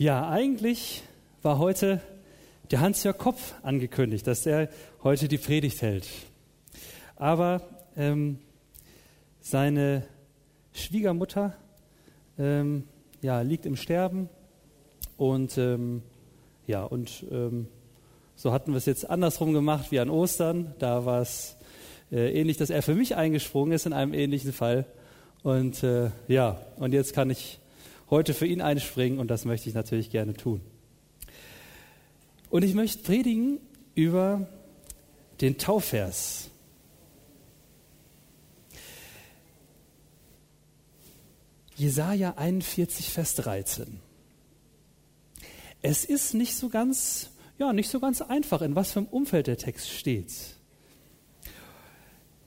Ja, eigentlich war heute der Hans-Jörg Kopf angekündigt, dass er heute die Predigt hält. Aber ähm, seine Schwiegermutter ähm, ja, liegt im Sterben und ähm, ja, und ähm, so hatten wir es jetzt andersrum gemacht wie an Ostern. Da war es äh, ähnlich, dass er für mich eingesprungen ist in einem ähnlichen Fall. Und äh, ja, und jetzt kann ich heute für ihn einspringen und das möchte ich natürlich gerne tun. Und ich möchte predigen über den Taufvers. Jesaja 41, Vers 13. Es ist nicht so ganz, ja, nicht so ganz einfach, in was für einem Umfeld der Text steht.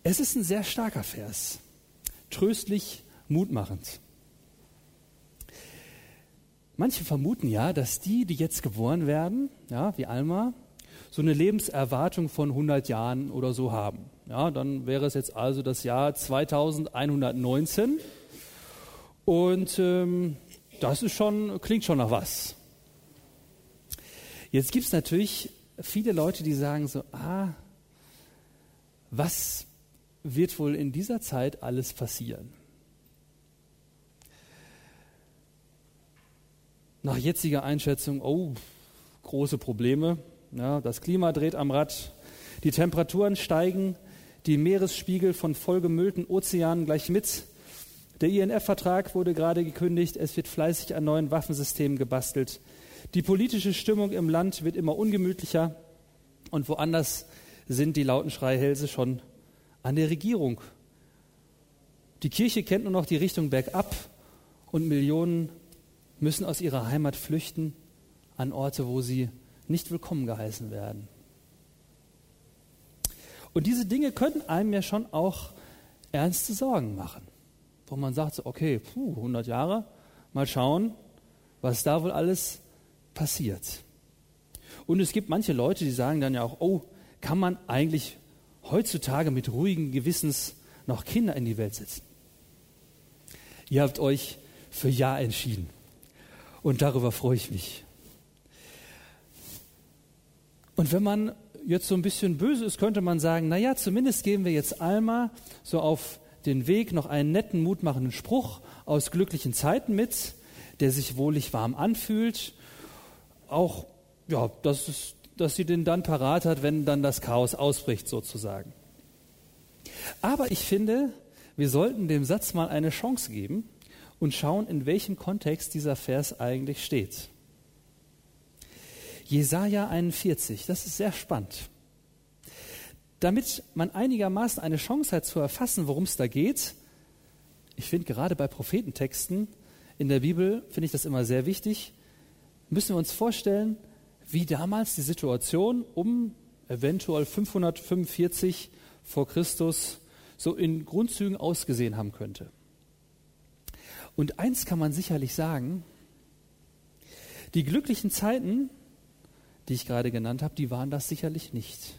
Es ist ein sehr starker Vers, tröstlich, mutmachend. Manche vermuten ja, dass die, die jetzt geboren werden, ja, wie Alma, so eine Lebenserwartung von 100 Jahren oder so haben. Ja, dann wäre es jetzt also das Jahr 2119 und ähm, das ist schon, klingt schon nach was. Jetzt gibt es natürlich viele Leute, die sagen so, ah, was wird wohl in dieser Zeit alles passieren? Nach jetziger Einschätzung, oh, große Probleme. Ja, das Klima dreht am Rad, die Temperaturen steigen, die Meeresspiegel von vollgemüllten Ozeanen gleich mit. Der INF-Vertrag wurde gerade gekündigt, es wird fleißig an neuen Waffensystemen gebastelt. Die politische Stimmung im Land wird immer ungemütlicher und woanders sind die lauten Schreihälse schon an der Regierung. Die Kirche kennt nur noch die Richtung bergab und Millionen müssen aus ihrer Heimat flüchten an Orte, wo sie nicht willkommen geheißen werden. Und diese Dinge können einem ja schon auch ernste Sorgen machen, wo man sagt, so, okay, puh, 100 Jahre, mal schauen, was da wohl alles passiert. Und es gibt manche Leute, die sagen dann ja auch, oh, kann man eigentlich heutzutage mit ruhigen Gewissens noch Kinder in die Welt setzen? Ihr habt euch für Ja entschieden. Und darüber freue ich mich. Und wenn man jetzt so ein bisschen böse ist, könnte man sagen, na ja, zumindest geben wir jetzt Alma so auf den Weg noch einen netten, mutmachenden Spruch aus glücklichen Zeiten mit, der sich wohlig warm anfühlt. Auch, ja, dass, es, dass sie den dann parat hat, wenn dann das Chaos ausbricht, sozusagen. Aber ich finde, wir sollten dem Satz mal eine Chance geben und schauen, in welchem Kontext dieser Vers eigentlich steht. Jesaja 41, das ist sehr spannend. Damit man einigermaßen eine Chance hat zu erfassen, worum es da geht, ich finde gerade bei Prophetentexten in der Bibel, finde ich das immer sehr wichtig, müssen wir uns vorstellen, wie damals die Situation um eventuell 545 vor Christus so in Grundzügen ausgesehen haben könnte. Und eins kann man sicherlich sagen, die glücklichen Zeiten, die ich gerade genannt habe, die waren das sicherlich nicht.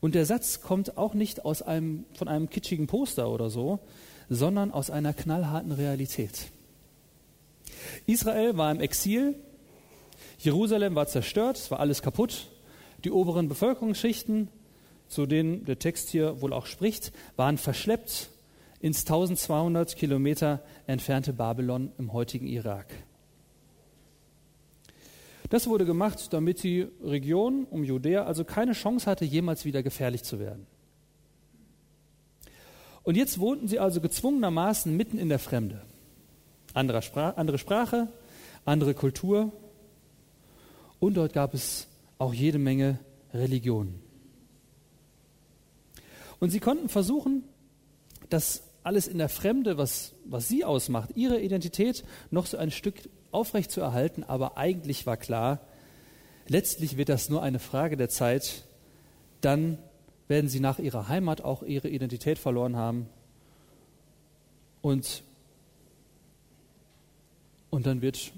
Und der Satz kommt auch nicht aus einem, von einem kitschigen Poster oder so, sondern aus einer knallharten Realität. Israel war im Exil, Jerusalem war zerstört, es war alles kaputt. Die oberen Bevölkerungsschichten, zu denen der Text hier wohl auch spricht, waren verschleppt ins 1200 Kilometer entfernte Babylon im heutigen Irak. Das wurde gemacht, damit die Region um Judäa also keine Chance hatte, jemals wieder gefährlich zu werden. Und jetzt wohnten sie also gezwungenermaßen mitten in der Fremde. Andere, Spra andere Sprache, andere Kultur und dort gab es auch jede Menge Religionen. Und sie konnten versuchen, das alles in der Fremde, was, was sie ausmacht, ihre Identität noch so ein Stück aufrecht zu erhalten, aber eigentlich war klar, letztlich wird das nur eine Frage der Zeit, dann werden sie nach ihrer Heimat auch ihre Identität verloren haben. Und, und dann wird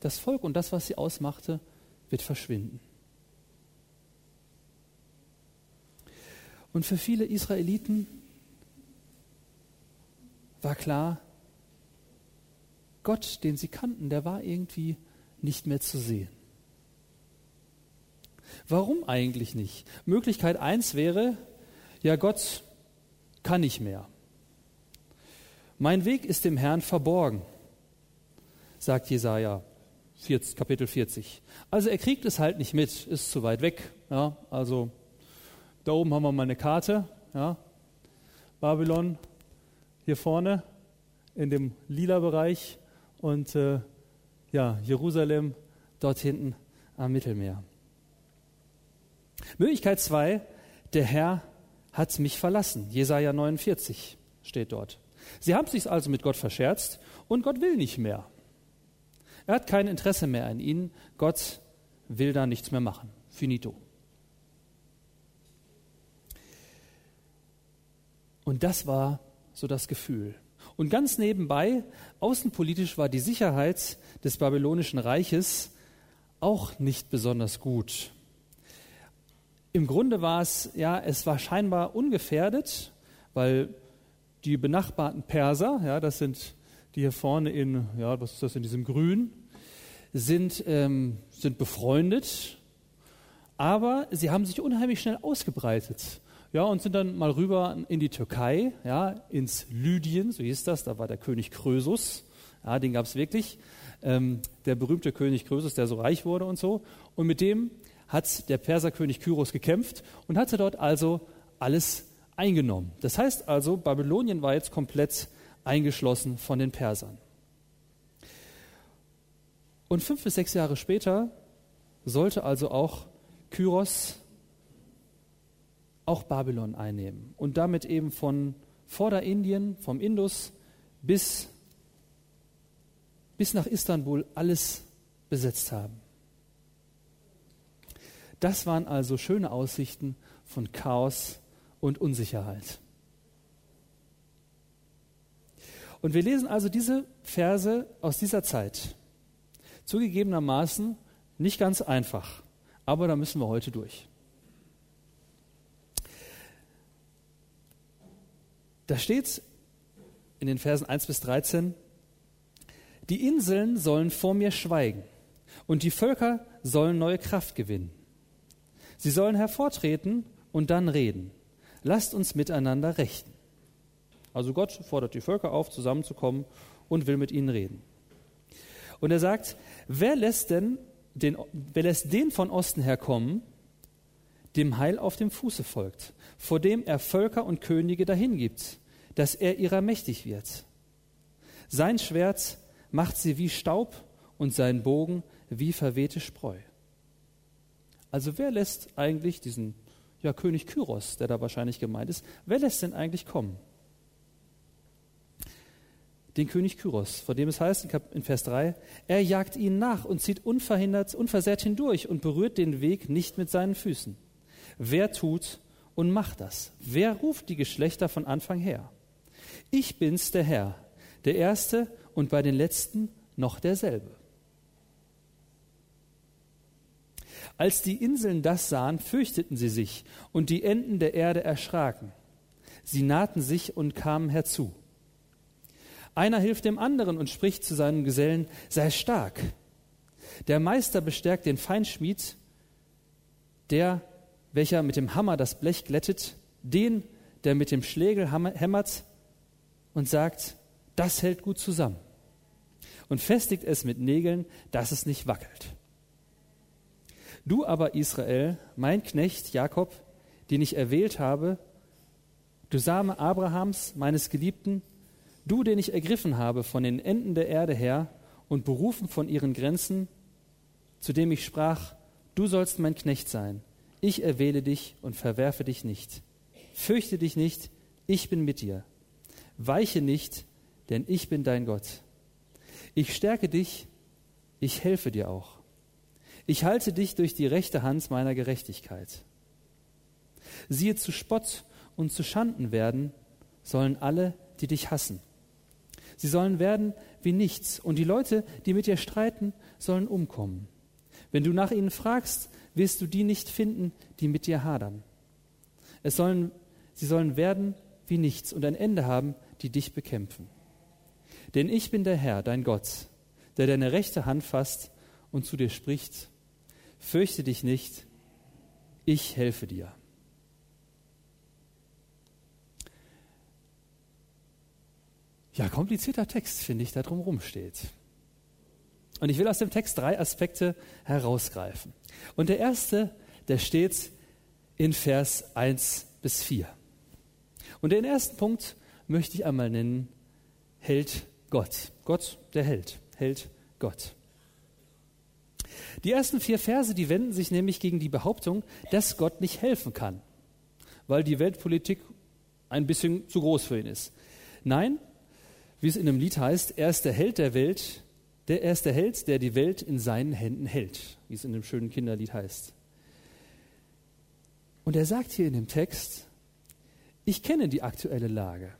das Volk und das, was sie ausmachte, wird verschwinden. Und für viele Israeliten war klar, Gott, den sie kannten, der war irgendwie nicht mehr zu sehen. Warum eigentlich nicht? Möglichkeit eins wäre, ja, Gott kann nicht mehr. Mein Weg ist dem Herrn verborgen, sagt Jesaja, Kapitel 40. Also er kriegt es halt nicht mit, ist zu weit weg. Ja, also da oben haben wir mal eine Karte. Ja, Babylon hier vorne in dem lila Bereich und äh, ja, Jerusalem dort hinten am Mittelmeer. Möglichkeit 2, der Herr hat mich verlassen. Jesaja 49 steht dort. Sie haben sich also mit Gott verscherzt und Gott will nicht mehr. Er hat kein Interesse mehr an ihnen. Gott will da nichts mehr machen. Finito. Und das war so das Gefühl. Und ganz nebenbei, außenpolitisch war die Sicherheit des babylonischen Reiches auch nicht besonders gut. Im Grunde war es, ja, es war scheinbar ungefährdet, weil die benachbarten Perser, ja, das sind die hier vorne in, ja, was ist das in diesem Grün, sind, ähm, sind befreundet, aber sie haben sich unheimlich schnell ausgebreitet. Ja, und sind dann mal rüber in die Türkei, ja, ins Lydien, so hieß das, da war der König Krösus, ja, den gab es wirklich, ähm, der berühmte König Krösus, der so reich wurde und so. Und mit dem hat der Perserkönig Kyros gekämpft und hatte dort also alles eingenommen. Das heißt also, Babylonien war jetzt komplett eingeschlossen von den Persern. Und fünf bis sechs Jahre später sollte also auch Kyros auch Babylon einnehmen und damit eben von Vorderindien, vom Indus bis, bis nach Istanbul alles besetzt haben. Das waren also schöne Aussichten von Chaos und Unsicherheit. Und wir lesen also diese Verse aus dieser Zeit. Zugegebenermaßen nicht ganz einfach, aber da müssen wir heute durch. Da steht in den Versen 1 bis 13, die Inseln sollen vor mir schweigen und die Völker sollen neue Kraft gewinnen. Sie sollen hervortreten und dann reden. Lasst uns miteinander rechten. Also Gott fordert die Völker auf, zusammenzukommen und will mit ihnen reden. Und er sagt, wer lässt denn den, wer lässt den von Osten herkommen, dem Heil auf dem Fuße folgt, vor dem er Völker und Könige dahingibt, dass er ihrer mächtig wird. Sein Schwert macht sie wie Staub und sein Bogen wie verwehte Spreu. Also wer lässt eigentlich diesen ja, König Kyros, der da wahrscheinlich gemeint ist, wer lässt denn eigentlich kommen? Den König Kyros, von dem es heißt in Vers 3, er jagt ihnen nach und zieht unverhindert, unversehrt hindurch und berührt den Weg nicht mit seinen Füßen. Wer tut und macht das? Wer ruft die Geschlechter von Anfang her? Ich bin's, der Herr, der Erste und bei den Letzten noch derselbe. Als die Inseln das sahen, fürchteten sie sich, und die Enden der Erde erschraken. Sie nahten sich und kamen herzu. Einer hilft dem anderen und spricht zu seinem Gesellen, sei stark. Der Meister bestärkt den Feinschmied, der welcher mit dem Hammer das Blech glättet, den, der mit dem Schlägel hämmert und sagt, das hält gut zusammen und festigt es mit Nägeln, dass es nicht wackelt. Du aber, Israel, mein Knecht Jakob, den ich erwählt habe, du Same Abrahams, meines Geliebten, du, den ich ergriffen habe von den Enden der Erde her und berufen von ihren Grenzen, zu dem ich sprach, du sollst mein Knecht sein ich erwähle dich und verwerfe dich nicht. Fürchte dich nicht, ich bin mit dir. Weiche nicht, denn ich bin dein Gott. Ich stärke dich, ich helfe dir auch. Ich halte dich durch die rechte Hand meiner Gerechtigkeit. Siehe zu Spott und zu Schanden werden sollen alle, die dich hassen. Sie sollen werden wie nichts, und die Leute, die mit dir streiten, sollen umkommen. Wenn du nach ihnen fragst, wirst du die nicht finden, die mit dir hadern. Es sollen, sie sollen werden wie nichts und ein Ende haben, die dich bekämpfen. Denn ich bin der Herr, dein Gott, der deine rechte Hand fasst und zu dir spricht, fürchte dich nicht, ich helfe dir. Ja, komplizierter Text, finde ich, da drumherum steht. Und ich will aus dem Text drei Aspekte herausgreifen. Und der erste, der steht in Vers 1 bis 4. Und den ersten Punkt möchte ich einmal nennen, Held Gott. Gott, der Held. Held Gott. Die ersten vier Verse, die wenden sich nämlich gegen die Behauptung, dass Gott nicht helfen kann, weil die Weltpolitik ein bisschen zu groß für ihn ist. Nein, wie es in einem Lied heißt, er ist der Held der Welt, der er ist der Held, der die Welt in seinen Händen hält, wie es in dem schönen Kinderlied heißt. Und er sagt hier in dem Text, ich kenne die aktuelle Lage.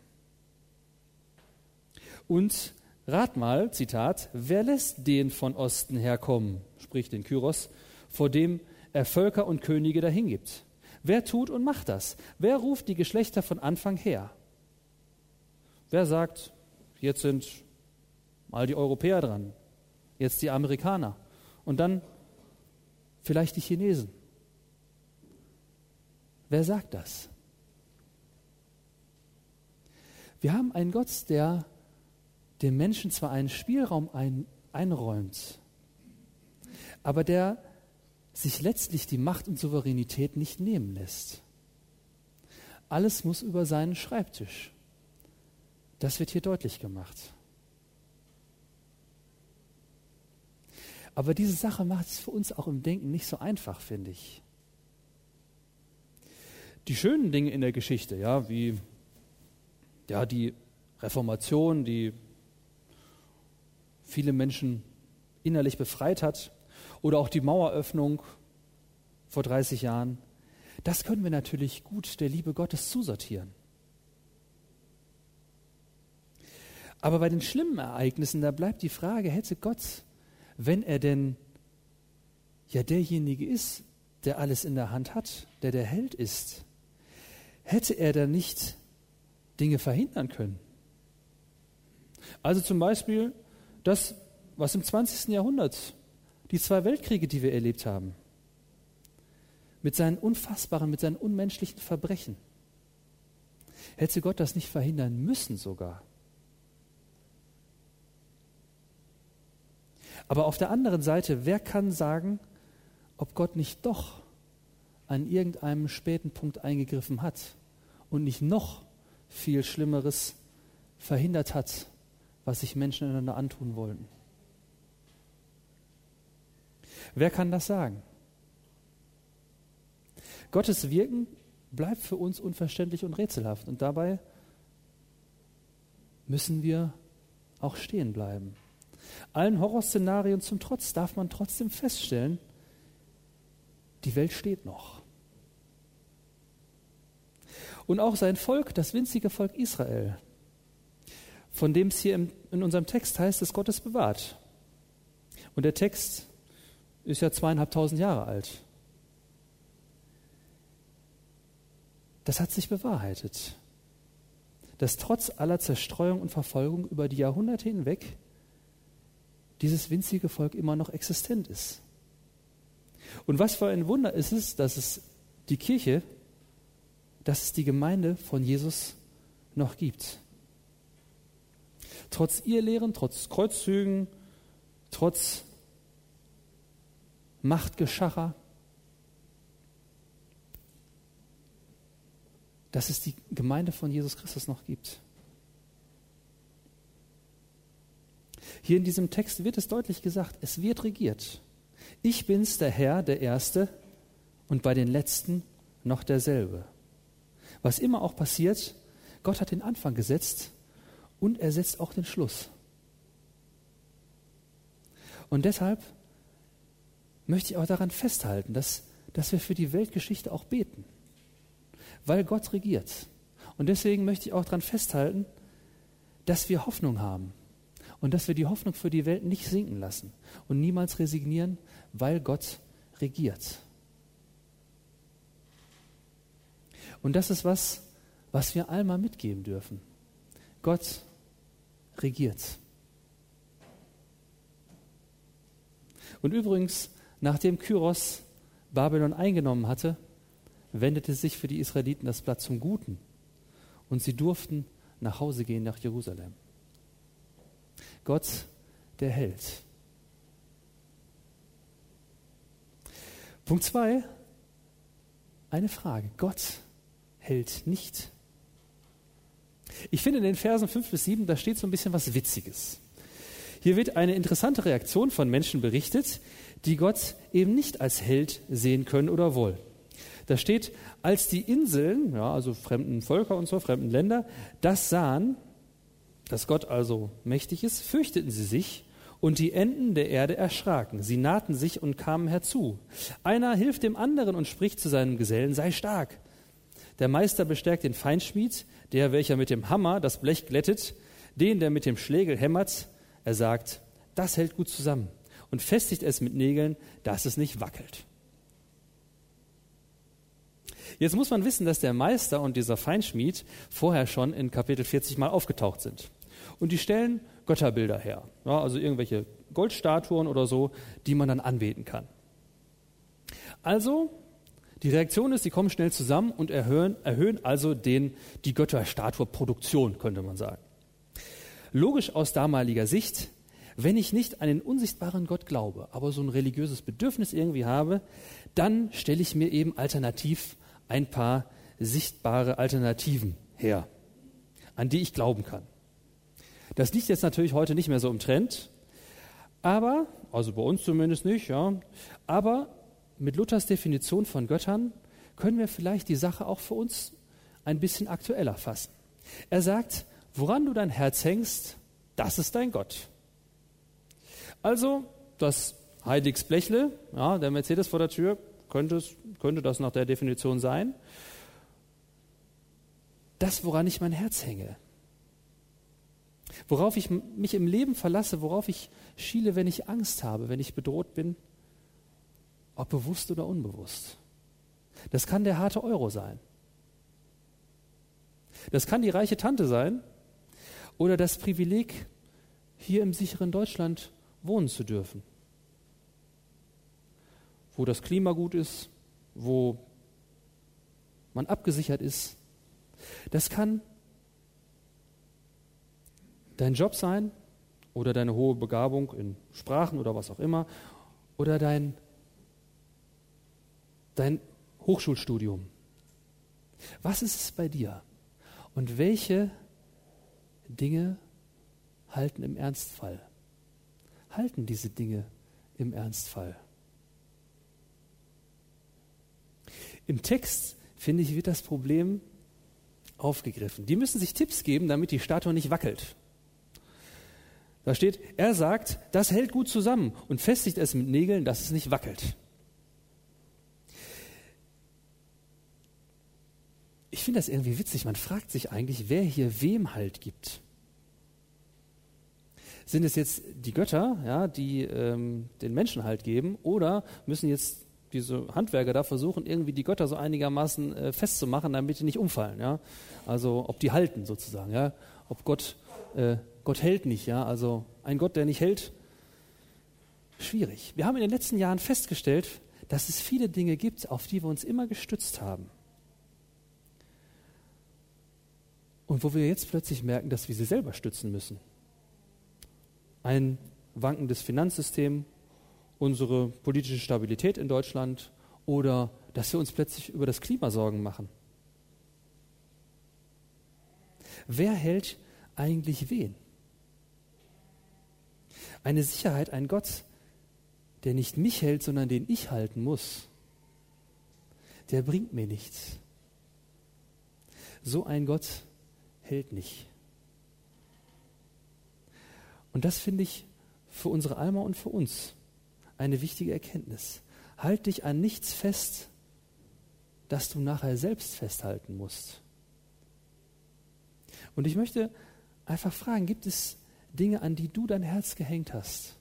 Und rat mal, Zitat, wer lässt den von Osten herkommen, sprich den Kyros, vor dem er Völker und Könige dahingibt? Wer tut und macht das? Wer ruft die Geschlechter von Anfang her? Wer sagt, Jetzt sind mal die Europäer dran, jetzt die Amerikaner und dann vielleicht die Chinesen. Wer sagt das? Wir haben einen Gott, der dem Menschen zwar einen Spielraum ein, einräumt, aber der sich letztlich die Macht und Souveränität nicht nehmen lässt. Alles muss über seinen Schreibtisch. Das wird hier deutlich gemacht. Aber diese Sache macht es für uns auch im Denken nicht so einfach, finde ich. Die schönen Dinge in der Geschichte, ja, wie ja, die Reformation, die viele Menschen innerlich befreit hat, oder auch die Maueröffnung vor 30 Jahren, das können wir natürlich gut der Liebe Gottes zusortieren. Aber bei den schlimmen Ereignissen, da bleibt die Frage, hätte Gott, wenn er denn ja derjenige ist, der alles in der Hand hat, der der Held ist, hätte er dann nicht Dinge verhindern können? Also zum Beispiel das, was im 20. Jahrhundert, die zwei Weltkriege, die wir erlebt haben, mit seinen unfassbaren, mit seinen unmenschlichen Verbrechen. Hätte Gott das nicht verhindern müssen sogar? Aber auf der anderen Seite, wer kann sagen, ob Gott nicht doch an irgendeinem späten Punkt eingegriffen hat und nicht noch viel Schlimmeres verhindert hat, was sich Menschen einander antun wollten? Wer kann das sagen? Gottes Wirken bleibt für uns unverständlich und rätselhaft und dabei müssen wir auch stehen bleiben. Allen Horrorszenarien zum Trotz darf man trotzdem feststellen, die Welt steht noch. Und auch sein Volk, das winzige Volk Israel, von dem es hier in unserem Text heißt, dass Gott es bewahrt. Und der Text ist ja zweieinhalbtausend Jahre alt. Das hat sich bewahrheitet, dass trotz aller Zerstreuung und Verfolgung über die Jahrhunderte hinweg dieses winzige Volk immer noch existent ist. Und was für ein Wunder ist es, dass es die Kirche, dass es die Gemeinde von Jesus noch gibt. Trotz ihr Lehren, trotz Kreuzzügen, trotz Machtgeschacher, dass es die Gemeinde von Jesus Christus noch gibt. Hier in diesem Text wird es deutlich gesagt, es wird regiert. Ich bin's, der Herr, der Erste, und bei den Letzten noch derselbe. Was immer auch passiert, Gott hat den Anfang gesetzt und er setzt auch den Schluss. Und deshalb möchte ich auch daran festhalten, dass, dass wir für die Weltgeschichte auch beten, weil Gott regiert. Und deswegen möchte ich auch daran festhalten, dass wir Hoffnung haben, und dass wir die Hoffnung für die Welt nicht sinken lassen und niemals resignieren, weil Gott regiert. Und das ist was, was wir einmal mitgeben dürfen. Gott regiert. Und übrigens, nachdem Kyros Babylon eingenommen hatte, wendete sich für die Israeliten das Blatt zum Guten und sie durften nach Hause gehen nach Jerusalem. Gott, der hält. Punkt 2, eine Frage. Gott hält nicht. Ich finde in den Versen 5 bis 7, da steht so ein bisschen was Witziges. Hier wird eine interessante Reaktion von Menschen berichtet, die Gott eben nicht als Held sehen können oder wollen. Da steht, als die Inseln, ja, also fremden Völker und so, fremden Länder, das sahen, dass Gott also mächtig ist, fürchteten sie sich und die Enden der Erde erschraken. Sie nahten sich und kamen herzu. Einer hilft dem anderen und spricht zu seinem Gesellen, sei stark. Der Meister bestärkt den Feinschmied, der, welcher mit dem Hammer das Blech glättet, den, der mit dem Schlegel hämmert. Er sagt, das hält gut zusammen und festigt es mit Nägeln, dass es nicht wackelt. Jetzt muss man wissen, dass der Meister und dieser Feinschmied vorher schon in Kapitel 40 mal aufgetaucht sind. Und die stellen Götterbilder her, ja, also irgendwelche Goldstatuen oder so, die man dann anbeten kann. Also, die Reaktion ist, sie kommen schnell zusammen und erhöhen, erhöhen also den, die Götterstatue-Produktion, könnte man sagen. Logisch aus damaliger Sicht, wenn ich nicht an den unsichtbaren Gott glaube, aber so ein religiöses Bedürfnis irgendwie habe, dann stelle ich mir eben alternativ ein paar sichtbare Alternativen her, an die ich glauben kann. Das liegt jetzt natürlich heute nicht mehr so im Trend, aber, also bei uns zumindest nicht, ja, aber mit Luthers Definition von Göttern können wir vielleicht die Sache auch für uns ein bisschen aktueller fassen. Er sagt, woran du dein Herz hängst, das ist dein Gott. Also das Heiligsblechle, ja, der Mercedes vor der Tür, könnte, könnte das nach der Definition sein. Das, woran ich mein Herz hänge. Worauf ich mich im Leben verlasse, worauf ich schiele, wenn ich Angst habe, wenn ich bedroht bin, ob bewusst oder unbewusst. Das kann der harte Euro sein. Das kann die reiche Tante sein oder das Privileg, hier im sicheren Deutschland wohnen zu dürfen wo das Klima gut ist, wo man abgesichert ist. Das kann dein Job sein oder deine hohe Begabung in Sprachen oder was auch immer oder dein, dein Hochschulstudium. Was ist es bei dir? Und welche Dinge halten im Ernstfall? Halten diese Dinge im Ernstfall? Im Text, finde ich, wird das Problem aufgegriffen. Die müssen sich Tipps geben, damit die Statue nicht wackelt. Da steht, er sagt, das hält gut zusammen und festigt es mit Nägeln, dass es nicht wackelt. Ich finde das irgendwie witzig. Man fragt sich eigentlich, wer hier wem Halt gibt. Sind es jetzt die Götter, ja, die ähm, den Menschen Halt geben, oder müssen jetzt diese Handwerker da versuchen, irgendwie die Götter so einigermaßen äh, festzumachen, damit die nicht umfallen. Ja? Also ob die halten sozusagen. Ja? Ob Gott, äh, Gott hält nicht. Ja? Also ein Gott, der nicht hält, schwierig. Wir haben in den letzten Jahren festgestellt, dass es viele Dinge gibt, auf die wir uns immer gestützt haben. Und wo wir jetzt plötzlich merken, dass wir sie selber stützen müssen. Ein wankendes Finanzsystem, unsere politische Stabilität in Deutschland oder dass wir uns plötzlich über das Klima Sorgen machen. Wer hält eigentlich wen? Eine Sicherheit, ein Gott, der nicht mich hält, sondern den ich halten muss, der bringt mir nichts. So ein Gott hält nicht. Und das finde ich für unsere Alma und für uns eine wichtige Erkenntnis. Halt dich an nichts fest, das du nachher selbst festhalten musst. Und ich möchte einfach fragen, gibt es Dinge, an die du dein Herz gehängt hast,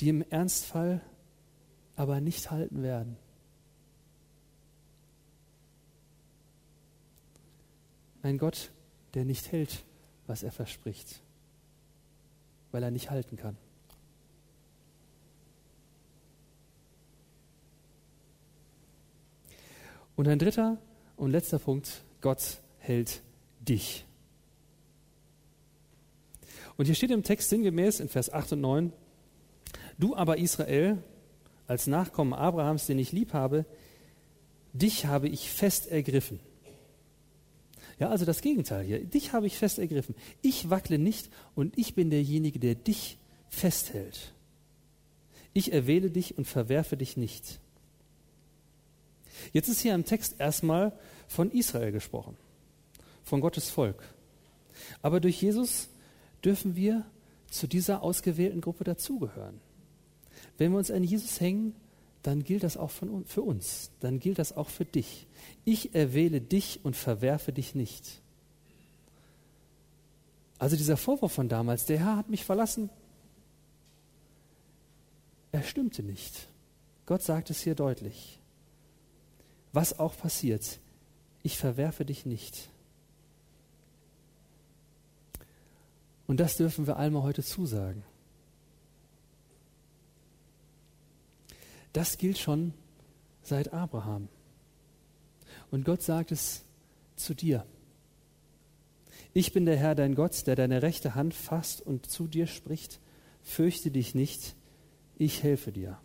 die im Ernstfall aber nicht halten werden. Ein Gott, der nicht hält, was er verspricht, weil er nicht halten kann. Und ein dritter und letzter Punkt, Gott hält dich. Und hier steht im Text sinngemäß in Vers 8 und 9, du aber Israel, als Nachkommen Abrahams, den ich lieb habe, dich habe ich fest ergriffen. Ja, also das Gegenteil hier. Dich habe ich fest ergriffen. Ich wackle nicht und ich bin derjenige, der dich festhält. Ich erwähle dich und verwerfe dich nicht. Jetzt ist hier im Text erstmal von Israel gesprochen, von Gottes Volk. Aber durch Jesus dürfen wir zu dieser ausgewählten Gruppe dazugehören. Wenn wir uns an Jesus hängen, dann gilt das auch von, für uns, dann gilt das auch für dich. Ich erwähle dich und verwerfe dich nicht. Also dieser Vorwurf von damals, der Herr hat mich verlassen, er stimmte nicht. Gott sagt es hier deutlich. Was auch passiert, ich verwerfe dich nicht. Und das dürfen wir Alma heute zusagen. Das gilt schon seit Abraham. Und Gott sagt es zu dir. Ich bin der Herr, dein Gott, der deine rechte Hand fasst und zu dir spricht, fürchte dich nicht, ich helfe dir.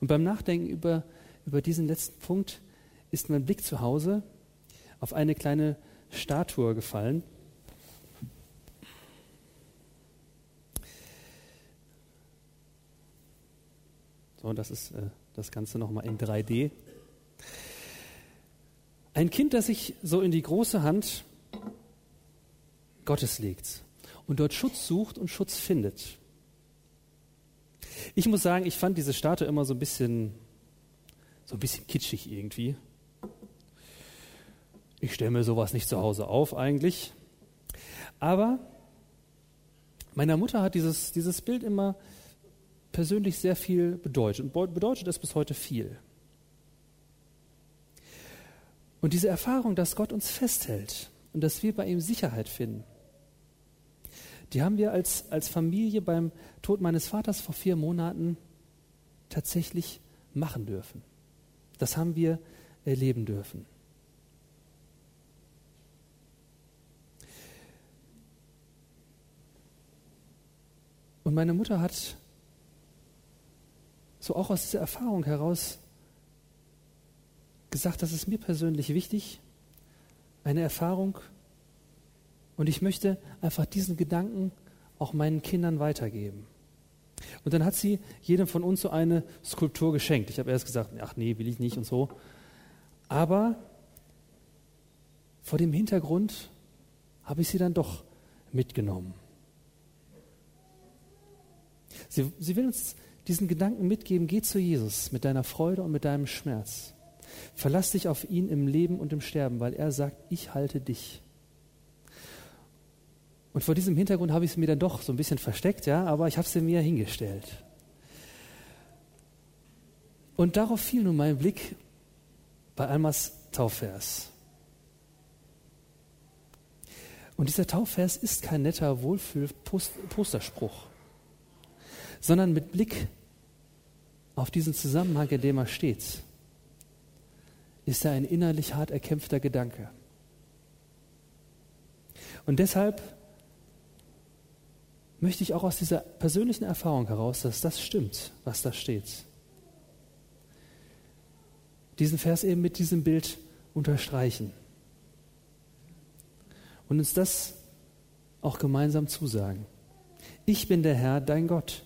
Und beim Nachdenken über, über diesen letzten Punkt ist mein Blick zu Hause auf eine kleine Statue gefallen. So, das ist äh, das Ganze nochmal in 3D. Ein Kind, das sich so in die große Hand Gottes legt und dort Schutz sucht und Schutz findet. Ich muss sagen, ich fand diese Statue immer so ein bisschen, so ein bisschen kitschig irgendwie. Ich stelle mir sowas nicht zu Hause auf eigentlich. Aber meiner Mutter hat dieses, dieses Bild immer persönlich sehr viel bedeutet und bedeutet es bis heute viel. Und diese Erfahrung, dass Gott uns festhält und dass wir bei ihm Sicherheit finden, die haben wir als, als Familie beim Tod meines Vaters vor vier Monaten tatsächlich machen dürfen. Das haben wir erleben dürfen. Und meine Mutter hat so auch aus dieser Erfahrung heraus gesagt, das ist mir persönlich wichtig, eine Erfahrung, und ich möchte einfach diesen Gedanken auch meinen Kindern weitergeben. Und dann hat sie jedem von uns so eine Skulptur geschenkt. Ich habe erst gesagt, ach nee, will ich nicht und so. Aber vor dem Hintergrund habe ich sie dann doch mitgenommen. Sie, sie will uns diesen Gedanken mitgeben, geh zu Jesus mit deiner Freude und mit deinem Schmerz. Verlass dich auf ihn im Leben und im Sterben, weil er sagt, ich halte dich. Und vor diesem Hintergrund habe ich es mir dann doch so ein bisschen versteckt, ja, aber ich habe es mir hingestellt. Und darauf fiel nun mein Blick bei Almas Taufvers. Und dieser Taufvers ist kein netter Wohlfühl-Posterspruch, sondern mit Blick auf diesen Zusammenhang, in dem er steht, ist er ein innerlich hart erkämpfter Gedanke. Und deshalb möchte ich auch aus dieser persönlichen Erfahrung heraus, dass das stimmt, was da steht. Diesen Vers eben mit diesem Bild unterstreichen und uns das auch gemeinsam zusagen. Ich bin der Herr, dein Gott,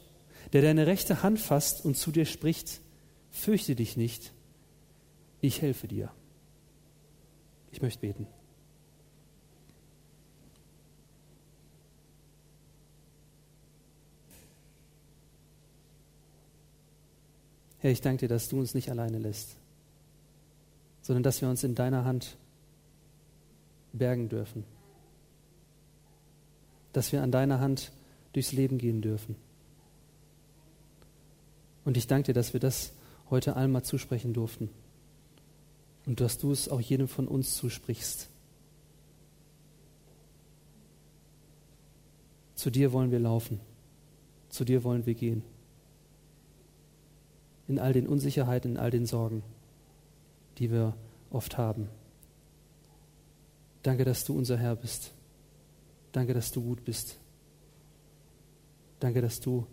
der deine rechte Hand fasst und zu dir spricht, fürchte dich nicht, ich helfe dir. Ich möchte beten. Herr, ich danke dir, dass du uns nicht alleine lässt, sondern dass wir uns in deiner Hand bergen dürfen. Dass wir an deiner Hand durchs Leben gehen dürfen. Und ich danke dir, dass wir das heute einmal zusprechen durften. Und dass du es auch jedem von uns zusprichst. Zu dir wollen wir laufen. Zu dir wollen wir gehen in all den Unsicherheiten, in all den Sorgen. die wir oft haben. Danke, dass du unser Herr bist. Danke, dass du gut bist. Danke, dass du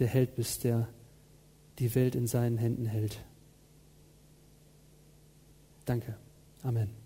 der Held bist, der die Welt in seinen Händen hält. Danke. Amen.